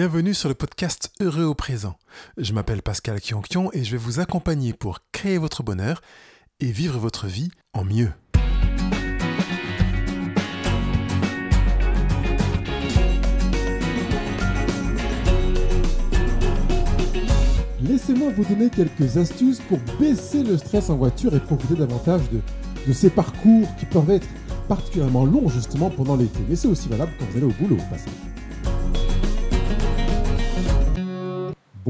Bienvenue sur le podcast Heureux au présent. Je m'appelle Pascal Kionkion et je vais vous accompagner pour créer votre bonheur et vivre votre vie en mieux. Laissez-moi vous donner quelques astuces pour baisser le stress en voiture et profiter davantage de, ces parcours qui peuvent être particulièrement longs justement pendant l'été. Mais c'est aussi valable quand vous allez au boulot au passage.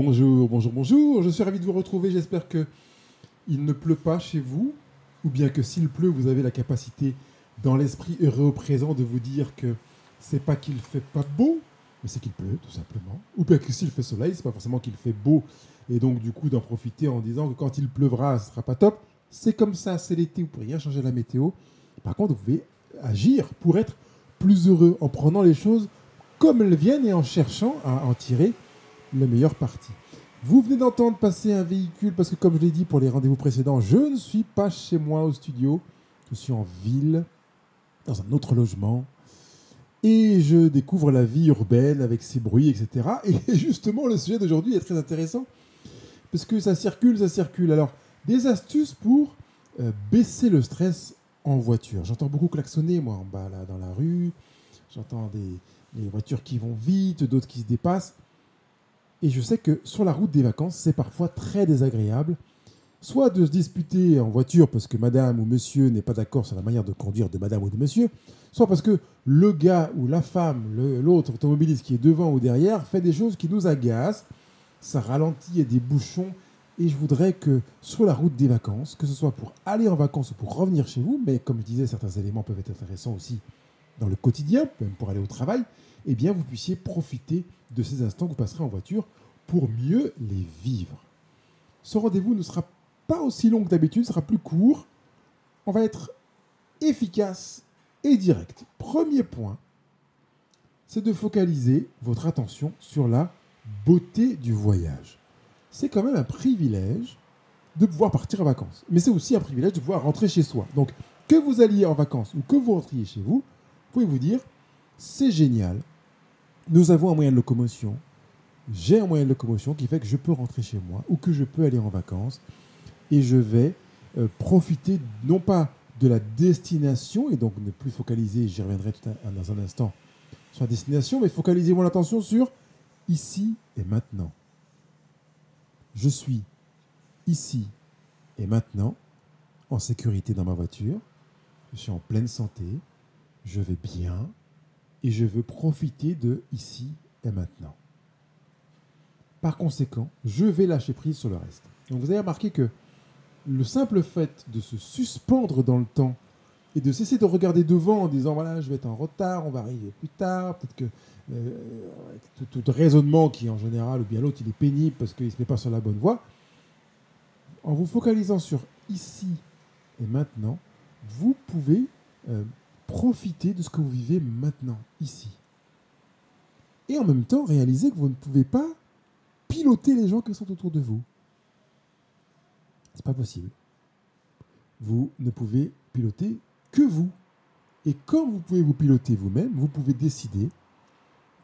Bonjour, bonjour, bonjour. Je suis ravi de vous retrouver. J'espère que il ne pleut pas chez vous, ou bien que s'il pleut, vous avez la capacité, dans l'esprit heureux au présent, de vous dire que c'est pas qu'il fait pas beau, mais c'est qu'il pleut, tout simplement. Ou bien que s'il fait soleil, c'est pas forcément qu'il fait beau, et donc du coup d'en profiter en disant que quand il pleuvra, ce sera pas top. C'est comme ça, c'est l'été, vous pouvez rien changer la météo. Par contre, vous pouvez agir pour être plus heureux en prenant les choses comme elles viennent et en cherchant à en tirer le meilleur parti. Vous venez d'entendre passer un véhicule parce que comme je l'ai dit pour les rendez-vous précédents, je ne suis pas chez moi au studio, je suis en ville, dans un autre logement, et je découvre la vie urbaine avec ses bruits, etc. Et justement, le sujet d'aujourd'hui est très intéressant parce que ça circule, ça circule. Alors, des astuces pour euh, baisser le stress en voiture. J'entends beaucoup klaxonner, moi, en bas, là, dans la rue. J'entends des, des voitures qui vont vite, d'autres qui se dépassent. Et je sais que sur la route des vacances, c'est parfois très désagréable, soit de se disputer en voiture parce que madame ou monsieur n'est pas d'accord sur la manière de conduire de madame ou de monsieur, soit parce que le gars ou la femme, l'autre automobiliste qui est devant ou derrière, fait des choses qui nous agacent, ça ralentit, il y a des bouchons, et je voudrais que sur la route des vacances, que ce soit pour aller en vacances ou pour revenir chez vous, mais comme je disais, certains éléments peuvent être intéressants aussi dans le quotidien, même pour aller au travail, eh bien vous puissiez profiter de ces instants que vous passerez en voiture pour mieux les vivre. Ce rendez-vous ne sera pas aussi long que d'habitude, sera plus court. On va être efficace et direct. Premier point, c'est de focaliser votre attention sur la beauté du voyage. C'est quand même un privilège de pouvoir partir en vacances. Mais c'est aussi un privilège de pouvoir rentrer chez soi. Donc, que vous alliez en vacances ou que vous rentriez chez vous, vous pouvez vous dire, c'est génial, nous avons un moyen de locomotion, j'ai un moyen de locomotion qui fait que je peux rentrer chez moi ou que je peux aller en vacances. Et je vais euh, profiter non pas de la destination et donc ne plus focaliser, j'y reviendrai tout dans un instant, sur la destination, mais focaliser mon attention sur ici et maintenant. Je suis ici et maintenant en sécurité dans ma voiture, je suis en pleine santé, je vais bien et je veux profiter de ici et maintenant. Par conséquent, je vais lâcher prise sur le reste. Donc vous avez remarqué que le simple fait de se suspendre dans le temps et de cesser de regarder devant en disant voilà, je vais être en retard, on va arriver plus tard, peut-être que euh, tout raisonnement qui en général ou bien l'autre il est pénible parce qu'il ne se met pas sur la bonne voie, en vous focalisant sur ici et maintenant, vous pouvez euh, profiter de ce que vous vivez maintenant, ici. Et en même temps, réaliser que vous ne pouvez pas piloter les gens qui sont autour de vous. C'est pas possible. Vous ne pouvez piloter que vous. Et quand vous pouvez vous piloter vous-même, vous pouvez décider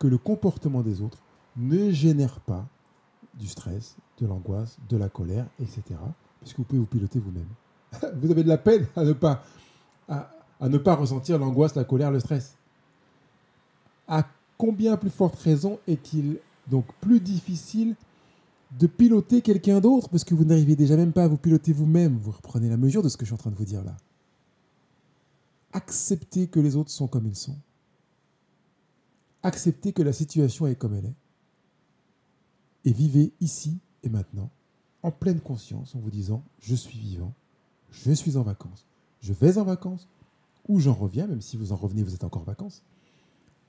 que le comportement des autres ne génère pas du stress, de l'angoisse, de la colère, etc. Puisque vous pouvez vous piloter vous-même. vous avez de la peine à ne pas, à ne pas ressentir l'angoisse, la colère, le stress. À combien plus forte raison est-il donc plus difficile de piloter quelqu'un d'autre? Parce que vous n'arrivez déjà même pas à vous piloter vous-même Vous reprenez la mesure de ce que je suis en train de vous dire là. Acceptez que les autres sont comme ils sont. Acceptez que la situation est comme elle est. Et vivez ici et maintenant, en pleine conscience, en vous disant, je suis vivant, je suis en vacances, je vais en vacances, ou j'en reviens, même si vous en revenez, vous êtes encore en vacances,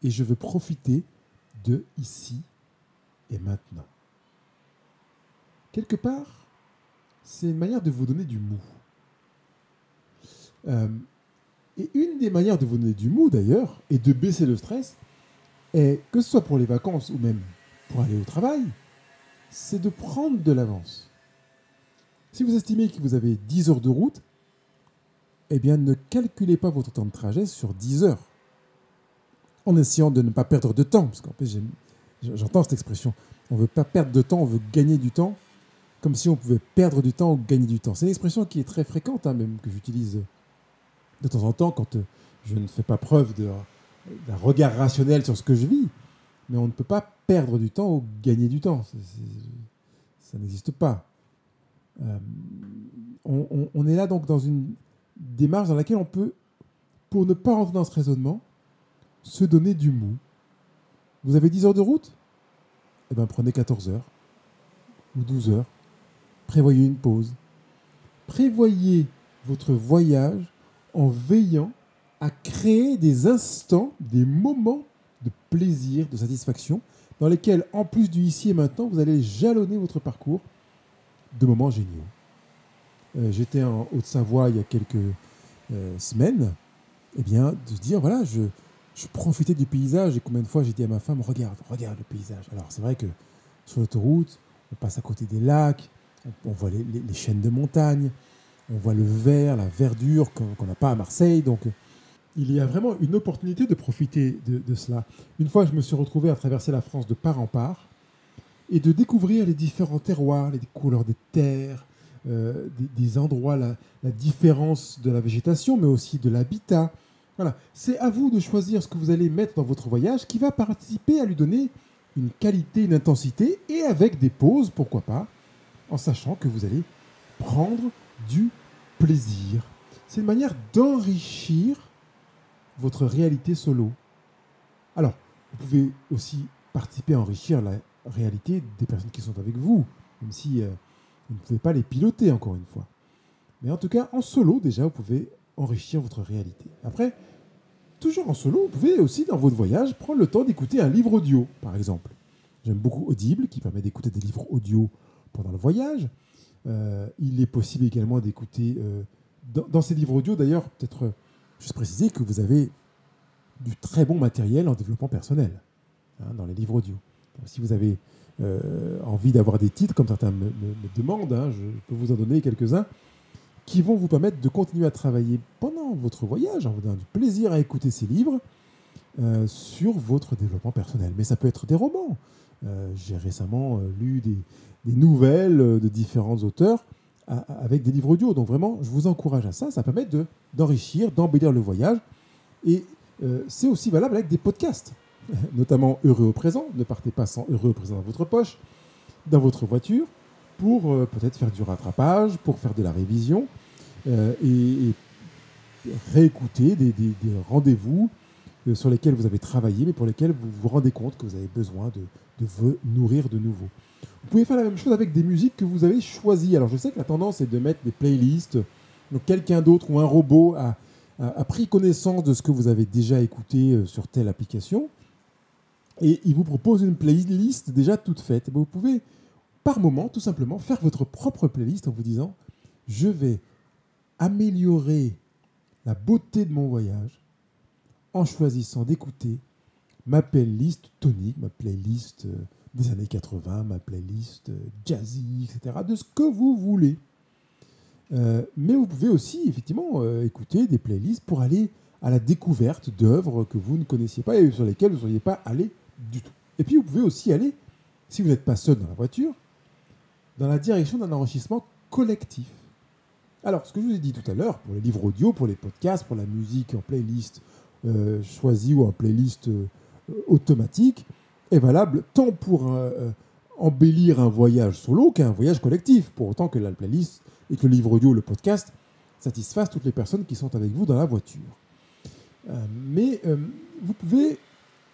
et je veux profiter de ici et maintenant. Quelque part, c'est une manière de vous donner du mou. Euh, et une des manières de vous donner du mou, d'ailleurs, et de baisser le stress, est, que ce soit pour les vacances ou même pour aller au travail, c'est de prendre de l'avance. Si vous estimez que vous avez 10 heures de route, eh bien ne calculez pas votre temps de trajet sur 10 heures. En essayant de ne pas perdre de temps, parce qu'en j'aime- J'entends cette expression. On veut pas perdre de temps, on veut gagner du temps, comme si on pouvait perdre du temps ou gagner du temps. C'est une expression qui est très fréquente, hein, même que j'utilise de temps en temps quand euh, je ne fais pas preuve d'un regard rationnel sur ce que je vis. Mais on ne peut pas perdre du temps ou gagner du temps. ça n'existe pas. Euh, on, est là donc dans une démarche dans laquelle on peut, pour ne pas rentrer dans ce raisonnement, se donner du mou. Vous avez 10 heures de route? Eh bien, prenez 14 heures ou 12 heures. Prévoyez une pause. Prévoyez votre voyage en veillant à créer des instants, des moments de plaisir, de satisfaction, dans lesquels, en plus du ici et maintenant, vous allez jalonner votre parcours de moments géniaux. Euh, j'étais en Haute-Savoie il y a quelques euh, semaines, et eh bien, de se dire, voilà, je, je profitais du paysage, et combien de fois j'ai dit à ma femme, regarde, regarde le paysage. Alors, c'est vrai que sur l'autoroute, on passe à côté des lacs, on, voit les, les, chaînes de montagnes, on voit le vert, la verdure qu'on n'a pas à Marseille, donc il y a vraiment une opportunité de profiter de, de, cela. Une fois, je me suis retrouvé à traverser la France de part en part, et de découvrir les différents terroirs, les couleurs des terres, euh, des, endroits, la, différence de la végétation, mais aussi de l'habitat. Voilà, c'est à vous de choisir ce que vous allez mettre dans votre voyage qui va participer à lui donner une qualité, une intensité, et avec des pauses, pourquoi pas, en sachant que vous allez prendre du plaisir. C'est une manière d'enrichir votre réalité solo. Alors, vous pouvez aussi participer à enrichir la réalité des personnes qui sont avec vous, même si euh, vous ne pouvez pas les piloter encore une fois. Mais en tout cas, en solo, déjà, vous pouvez enrichir votre réalité. Après, toujours en solo, vous pouvez aussi, dans votre voyage, prendre le temps d'écouter un livre audio, par exemple. J'aime beaucoup Audible, qui permet d'écouter des livres audio pendant le voyage. Euh, il est possible également d'écouter, euh, dans, ces livres audio d'ailleurs, peut-être juste préciser que vous avez du très bon matériel en développement personnel, hein, dans les livres audio si vous avez euh, envie d'avoir des titres, comme certains me, demandent, hein, je peux vous en donner quelques-uns, qui vont vous permettre de continuer à travailler pendant votre voyage, en vous donnant du plaisir à écouter ces livres euh, sur votre développement personnel. Mais ça peut être des romans. Euh, j'ai récemment lu des, nouvelles de différents auteurs avec des livres audio. Donc vraiment, je vous encourage à ça. Ça permet d'enrichir, d'embellir le voyage. Et c'est aussi valable avec des podcasts. notamment heureux au présent. Ne partez pas sans heureux au présent dans votre poche, dans votre voiture, pour euh, peut-être faire du rattrapage, pour faire de la révision euh, et, réécouter des, rendez-vous euh, sur lesquels vous avez travaillé, mais pour lesquels vous vous rendez compte que vous avez besoin de, vous nourrir de nouveau. Vous pouvez faire la même chose avec des musiques que vous avez choisies. Alors je sais que la tendance est de mettre des playlists. Donc quelqu'un d'autre ou un robot a, a, pris connaissance de ce que vous avez déjà écouté sur telle application et il vous propose une playlist déjà toute faite. Vous pouvez, par moment, tout simplement, faire votre propre playlist en vous disant je vais améliorer la beauté de mon voyage en choisissant d'écouter ma playlist tonique, ma playlist euh, des années 80, ma playlist euh, jazzy, etc., de ce que vous voulez. Euh, mais vous pouvez aussi, effectivement, écouter des playlists pour aller à la découverte d'œuvres que vous ne connaissiez pas et sur lesquelles vous ne seriez pas allé du tout. Et puis vous pouvez aussi aller, si vous n'êtes pas seul dans la voiture, dans la direction d'un enrichissement collectif. Alors, ce que je vous ai dit tout à l'heure, pour les livres audio, pour les podcasts, pour la musique en playlist euh, choisie ou en playlist euh, automatique, est valable tant pour euh, embellir un voyage solo qu'un voyage collectif, pour autant que la playlist et que le livre audio, le podcast, satisfassent toutes les personnes qui sont avec vous dans la voiture. mais vous pouvez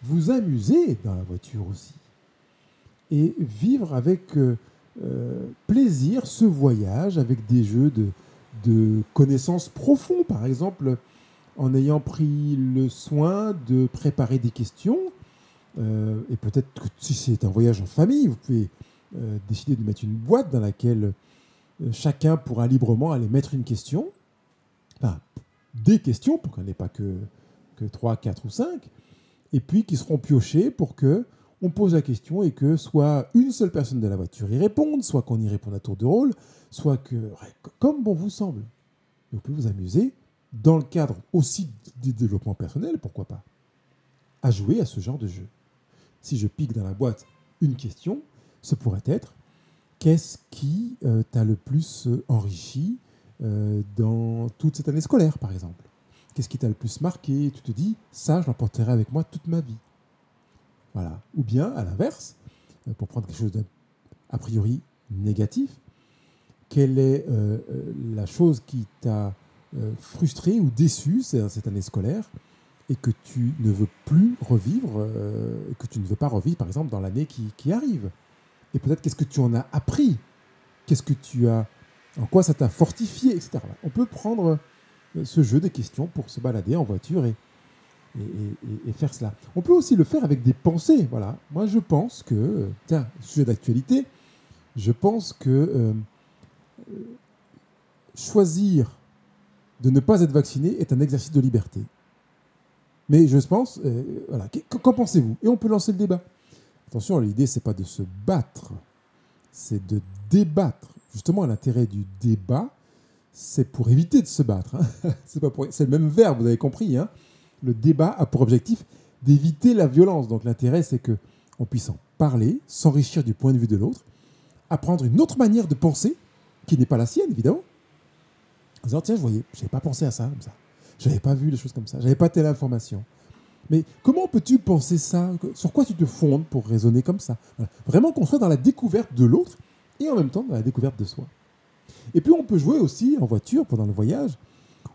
vous amuser dans la voiture aussi. Et vivre avec euh, euh, plaisir ce voyage avec des jeux de, connaissances profonds, par exemple, en ayant pris le soin de préparer des questions. Euh, et peut-être que si c'est un voyage en famille, vous pouvez décider de mettre une boîte dans laquelle chacun pourra librement aller mettre une question. Enfin, des questions, pour qu'on n'ait pas que, que 3, 4 ou 5 et puis qui seront piochés pour que on pose la question et que soit une seule personne de la voiture y réponde, soit qu'on y réponde à tour de rôle, soit que, comme bon vous semble, vous pouvez vous amuser dans le cadre aussi du développement personnel, pourquoi pas, à jouer à ce genre de jeu. si je pique dans la boîte une question, ce pourrait être qu'est-ce qui euh, t'a le plus euh, enrichi euh, dans toute cette année scolaire, par exemple? Qu'est-ce qui t'a le plus marqué? Tu te dis, ça, je l'emporterai avec moi toute ma vie. Voilà. Ou bien, à l'inverse, pour prendre quelque chose d'a priori négatif, quelle est la chose qui t'a frustré ou déçu cette année scolaire et que tu ne veux plus revivre, que tu ne veux pas revivre, par exemple, dans l'année qui arrive? Et peut-être qu'est-ce que tu en as appris, qu'est-ce que tu as, en quoi ça t'a fortifié, etc. On peut prendre euh, ce jeu de questions pour se balader en voiture et, faire cela. On peut aussi le faire avec des pensées. Voilà. Moi, je pense que, tiens, sujet d'actualité, je pense que euh, choisir de ne pas être vacciné est un exercice de liberté. Mais je pense, euh, voilà, qu'en pensez-vous? Et on peut lancer le débat. Attention, l'idée, c'est pas de se battre, c'est de débattre. Justement, l'intérêt du débat, c'est pour éviter de se battre. Hein. c'est, le même verbe, vous avez compris. Hein. le débat a pour objectif d'éviter la violence. Donc l'intérêt, c'est que on puisse en parler, s'enrichir du point de vue de l'autre, apprendre une autre manière de penser, qui n'est pas la sienne, évidemment. En disant, tiens, je voyais, n'avais pas pensé à ça comme ça. J'avais pas vu les choses comme ça. J'avais pas telle information. Mais comment peux-tu penser ça? Sur quoi tu te fondes pour raisonner comme ça? Vraiment qu'on soit dans la découverte de l'autre et en même temps dans la découverte de soi. Et puis on peut jouer aussi en voiture pendant le voyage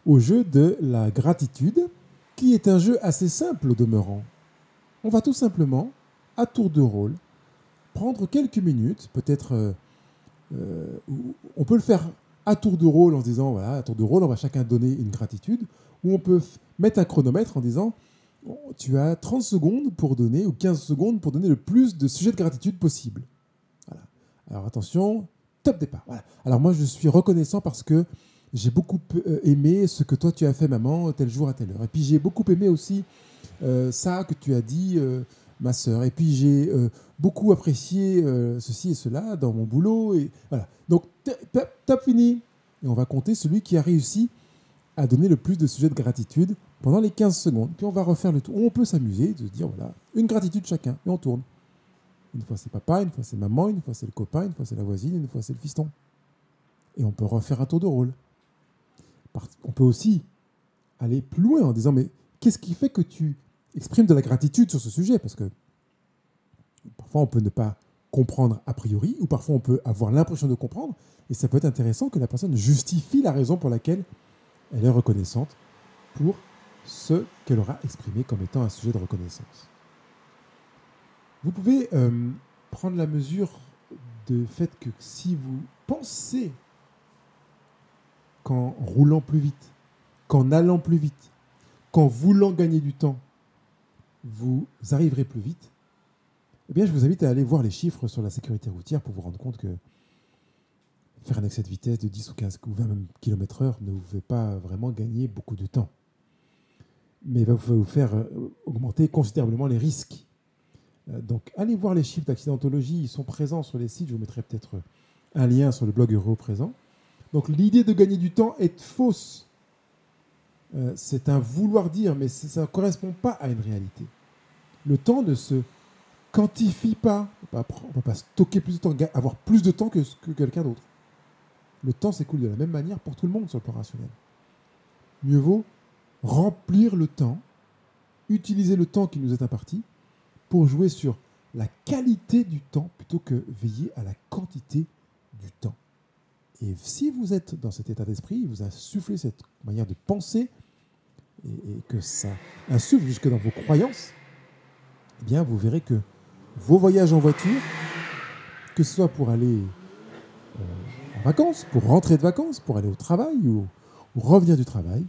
au jeu de la gratitude, qui est un jeu assez simple au demeurant. On va tout simplement, à tour de rôle, prendre quelques minutes, peut-être euh, euh, on peut le faire à tour de rôle en se disant, voilà, à tour de rôle, on va chacun donner une gratitude, ou on peut mettre un chronomètre en disant, tu as 30 secondes pour donner, ou 15 secondes pour donner le plus de sujets de gratitude possible. Voilà. Alors attention, top départ. Alors moi, je suis reconnaissant parce que j'ai beaucoup euh, aimé ce que toi tu as fait, maman, tel jour à telle heure. Et puis j'ai beaucoup aimé aussi euh, ça que tu as dit, euh, ma sœur. Et puis j'ai beaucoup apprécié ceci et cela dans mon boulot. Et voilà. Donc top, top fini. Et on va compter celui qui a réussi à donner le plus de sujets de gratitude pendant les 15 secondes. Puis on va refaire le tour. On peut s'amuser, de dire, voilà, une gratitude chacun, et on tourne. Une fois c'est papa, une fois c'est maman, une fois c'est le copain, une fois c'est la voisine, une fois c'est le fiston. Et on peut refaire un tour de rôle. On peut aussi aller plus loin en disant, mais qu'est-ce qui fait que tu exprimes de la gratitude sur ce sujet? Parce que parfois on peut ne pas comprendre a priori, ou parfois on peut avoir l'impression de comprendre, et ça peut être intéressant que la personne justifie la raison pour laquelle elle est reconnaissante pour ce qu'elle aura exprimé comme étant un sujet de reconnaissance. Vous pouvez euh, prendre la mesure du fait que si vous pensez qu'en roulant plus vite, qu'en allant plus vite, qu'en voulant gagner du temps, vous arriverez plus vite, eh bien, je vous invite à aller voir les chiffres sur la sécurité routière pour vous rendre compte que faire un excès de vitesse de 10 ou 15 ou 20 km/h ne vous fait pas vraiment gagner beaucoup de temps mais va vous faire euh, augmenter considérablement les risques. Euh, donc, allez voir les chiffres d'accidentologie, ils sont présents sur les sites. Je vous mettrai peut-être un lien sur le blog Euro présent. Donc, l'idée de gagner du temps est fausse. Euh, c'est un vouloir dire, mais ça ne correspond pas à une réalité. Le temps ne se quantifie pas. On ne va pas stocker plus de temps, avoir plus de temps que, que quelqu'un d'autre. Le temps s'écoule de la même manière pour tout le monde sur le plan rationnel. Mieux vaut remplir le temps, utiliser le temps qui nous est imparti pour jouer sur la qualité du temps plutôt que veiller à la quantité du temps. Et si vous êtes dans cet état d'esprit, vous insufflez cette manière de penser et, que ça insuffle jusque dans vos croyances, eh bien vous verrez que vos voyages en voiture, que ce soit pour aller euh, en vacances, pour rentrer de vacances, pour aller au travail ou revenir du travail,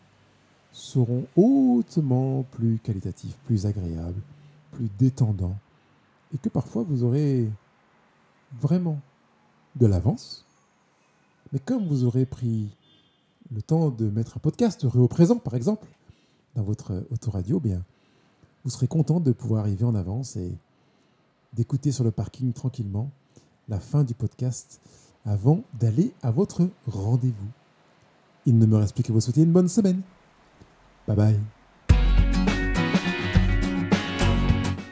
seront hautement plus qualitatifs, plus agréables, plus détendants, et que parfois vous aurez vraiment de l'avance. Mais comme vous aurez pris le temps de mettre un podcast heureux au présent, par exemple, dans votre autoradio, bien, vous serez content de pouvoir arriver en avance et d'écouter sur le parking tranquillement la fin du podcast avant d'aller à votre rendez-vous. Il ne me reste plus que vous souhaiter une bonne semaine. Bye bye.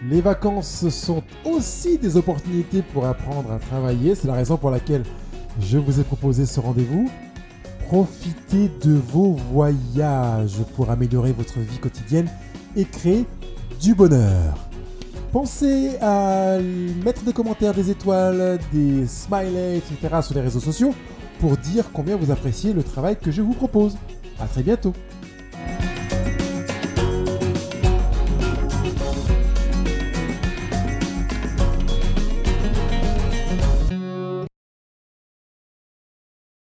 Les vacances sont aussi des opportunités pour apprendre à travailler. C'est la raison pour laquelle je vous ai proposé ce rendez-vous. Profitez de vos voyages pour améliorer votre vie quotidienne et créer du bonheur. Pensez à mettre des commentaires, des étoiles, des smileys, etc. sur les réseaux sociaux pour dire combien vous appréciez le travail que je vous propose. A très bientôt